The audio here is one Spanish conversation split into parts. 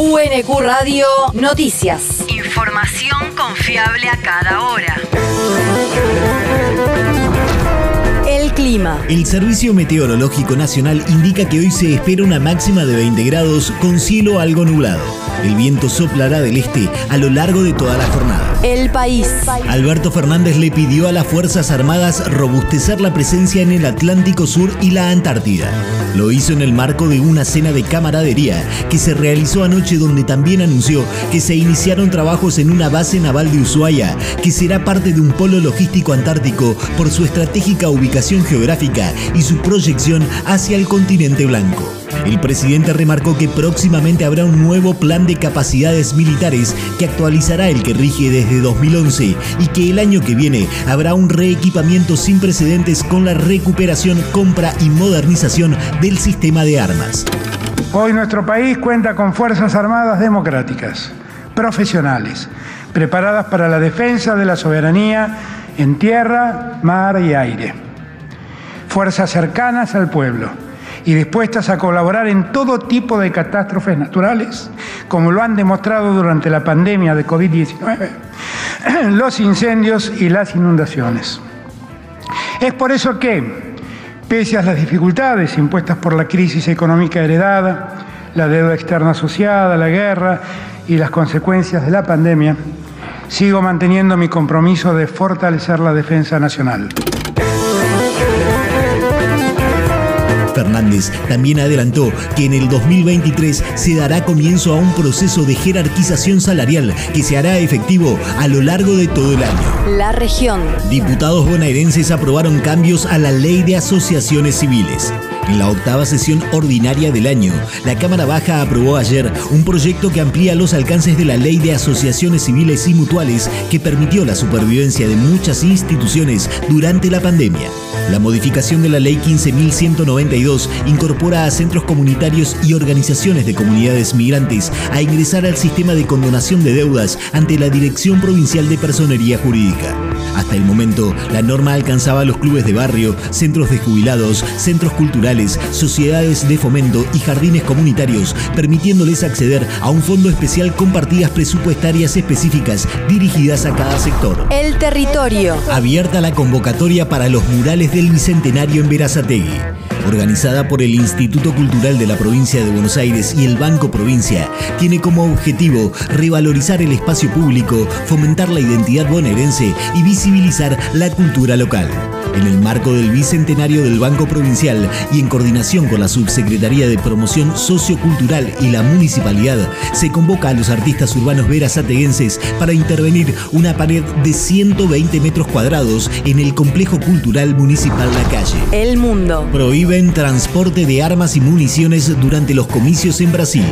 UNQ Radio Noticias. Información confiable a cada hora. El clima. El Servicio Meteorológico Nacional indica que hoy se espera una máxima de 20 grados con cielo algo nublado. El viento soplará del este a lo largo de toda la jornada. El país. Alberto Fernández le pidió a las Fuerzas Armadas robustecer la presencia en el Atlántico Sur y la Antártida. Lo hizo en el marco de una cena de camaradería que se realizó anoche donde también anunció que se iniciaron trabajos en una base naval de Ushuaia que será parte de un polo logístico antártico por su estratégica ubicación geográfica y su proyección hacia el continente blanco. El presidente remarcó que próximamente habrá un nuevo plan de capacidades militares que actualizará el que rige desde 2011 y que el año que viene habrá un reequipamiento sin precedentes con la recuperación, compra y modernización del sistema de armas. Hoy nuestro país cuenta con Fuerzas Armadas democráticas, profesionales, preparadas para la defensa de la soberanía en tierra, mar y aire. Fuerzas cercanas al pueblo y dispuestas a colaborar en todo tipo de catástrofes naturales, como lo han demostrado durante la pandemia de COVID-19, los incendios y las inundaciones. Es por eso que, pese a las dificultades impuestas por la crisis económica heredada, la deuda externa asociada, la guerra y las consecuencias de la pandemia, sigo manteniendo mi compromiso de fortalecer la defensa nacional. Fernández también adelantó que en el 2023 se dará comienzo a un proceso de jerarquización salarial que se hará efectivo a lo largo de todo el año. La región. Diputados bonaerenses aprobaron cambios a la ley de asociaciones civiles. En la octava sesión ordinaria del año, la Cámara Baja aprobó ayer un proyecto que amplía los alcances de la Ley de Asociaciones Civiles y Mutuales que permitió la supervivencia de muchas instituciones durante la pandemia. La modificación de la Ley 15.192 incorpora a centros comunitarios y organizaciones de comunidades migrantes a ingresar al sistema de condonación de deudas ante la Dirección Provincial de Personería Jurídica. Hasta el momento, la norma alcanzaba a los clubes de barrio, centros de jubilados, centros culturales, sociedades de fomento y jardines comunitarios, permitiéndoles acceder a un fondo especial con partidas presupuestarias específicas dirigidas a cada sector. El territorio. Abierta la convocatoria para los murales del Bicentenario en Verazategui organizada por el Instituto Cultural de la Provincia de Buenos Aires y el Banco Provincia, tiene como objetivo revalorizar el espacio público, fomentar la identidad bonaerense y visibilizar la cultura local. En el marco del bicentenario del Banco Provincial y en coordinación con la Subsecretaría de Promoción Sociocultural y la Municipalidad, se convoca a los artistas urbanos verazateguenses para intervenir una pared de 120 metros cuadrados en el complejo cultural municipal La Calle. El mundo. Prohíben transporte de armas y municiones durante los comicios en Brasil.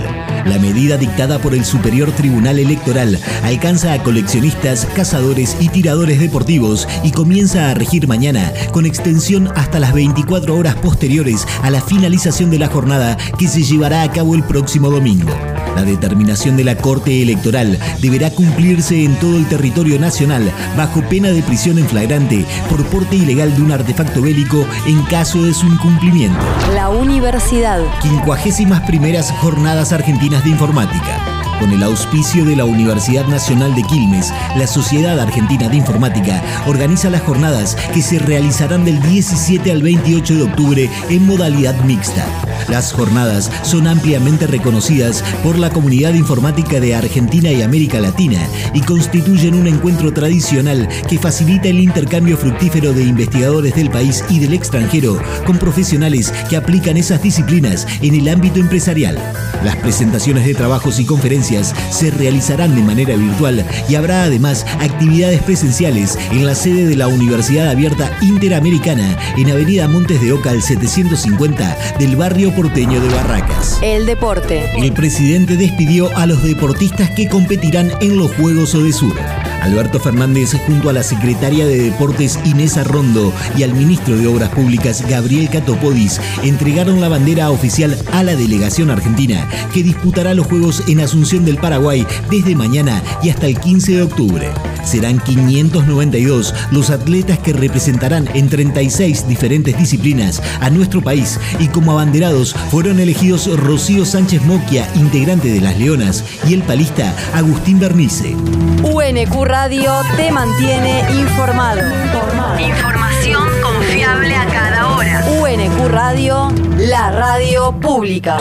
La medida dictada por el Superior Tribunal Electoral alcanza a coleccionistas, cazadores y tiradores deportivos y comienza a regir mañana con extensión hasta las 24 horas posteriores a la finalización de la jornada que se llevará a cabo el próximo domingo. La determinación de la Corte Electoral deberá cumplirse en todo el territorio nacional bajo pena de prisión en flagrante por porte ilegal de un artefacto bélico en caso de su incumplimiento. La universidad. Quincuagésimas primeras jornadas argentinas de informática. Con el auspicio de la Universidad Nacional de Quilmes, la Sociedad Argentina de Informática organiza las jornadas que se realizarán del 17 al 28 de octubre en modalidad mixta. Las jornadas son ampliamente reconocidas por la comunidad informática de Argentina y América Latina y constituyen un encuentro tradicional que facilita el intercambio fructífero de investigadores del país y del extranjero con profesionales que aplican esas disciplinas en el ámbito empresarial. Las presentaciones de trabajos y conferencias se realizarán de manera virtual y habrá además actividades presenciales en la sede de la Universidad Abierta Interamericana en Avenida Montes de Oca al 750 del barrio porteño de Barracas. El deporte. El presidente despidió a los deportistas que competirán en los Juegos Odesur. Alberto Fernández junto a la secretaria de Deportes Inés Arrondo y al ministro de Obras Públicas Gabriel Catopodis entregaron la bandera oficial a la delegación argentina que disputará los Juegos en Asunción del Paraguay desde mañana y hasta el 15 de octubre. Serán 592 los atletas que representarán en 36 diferentes disciplinas a nuestro país y como abanderados fueron elegidos Rocío Sánchez Moquia, integrante de Las Leonas, y el palista Agustín Bernice. UNQ Radio te mantiene informado. Información confiable a cada hora. UNQ Radio, la radio pública.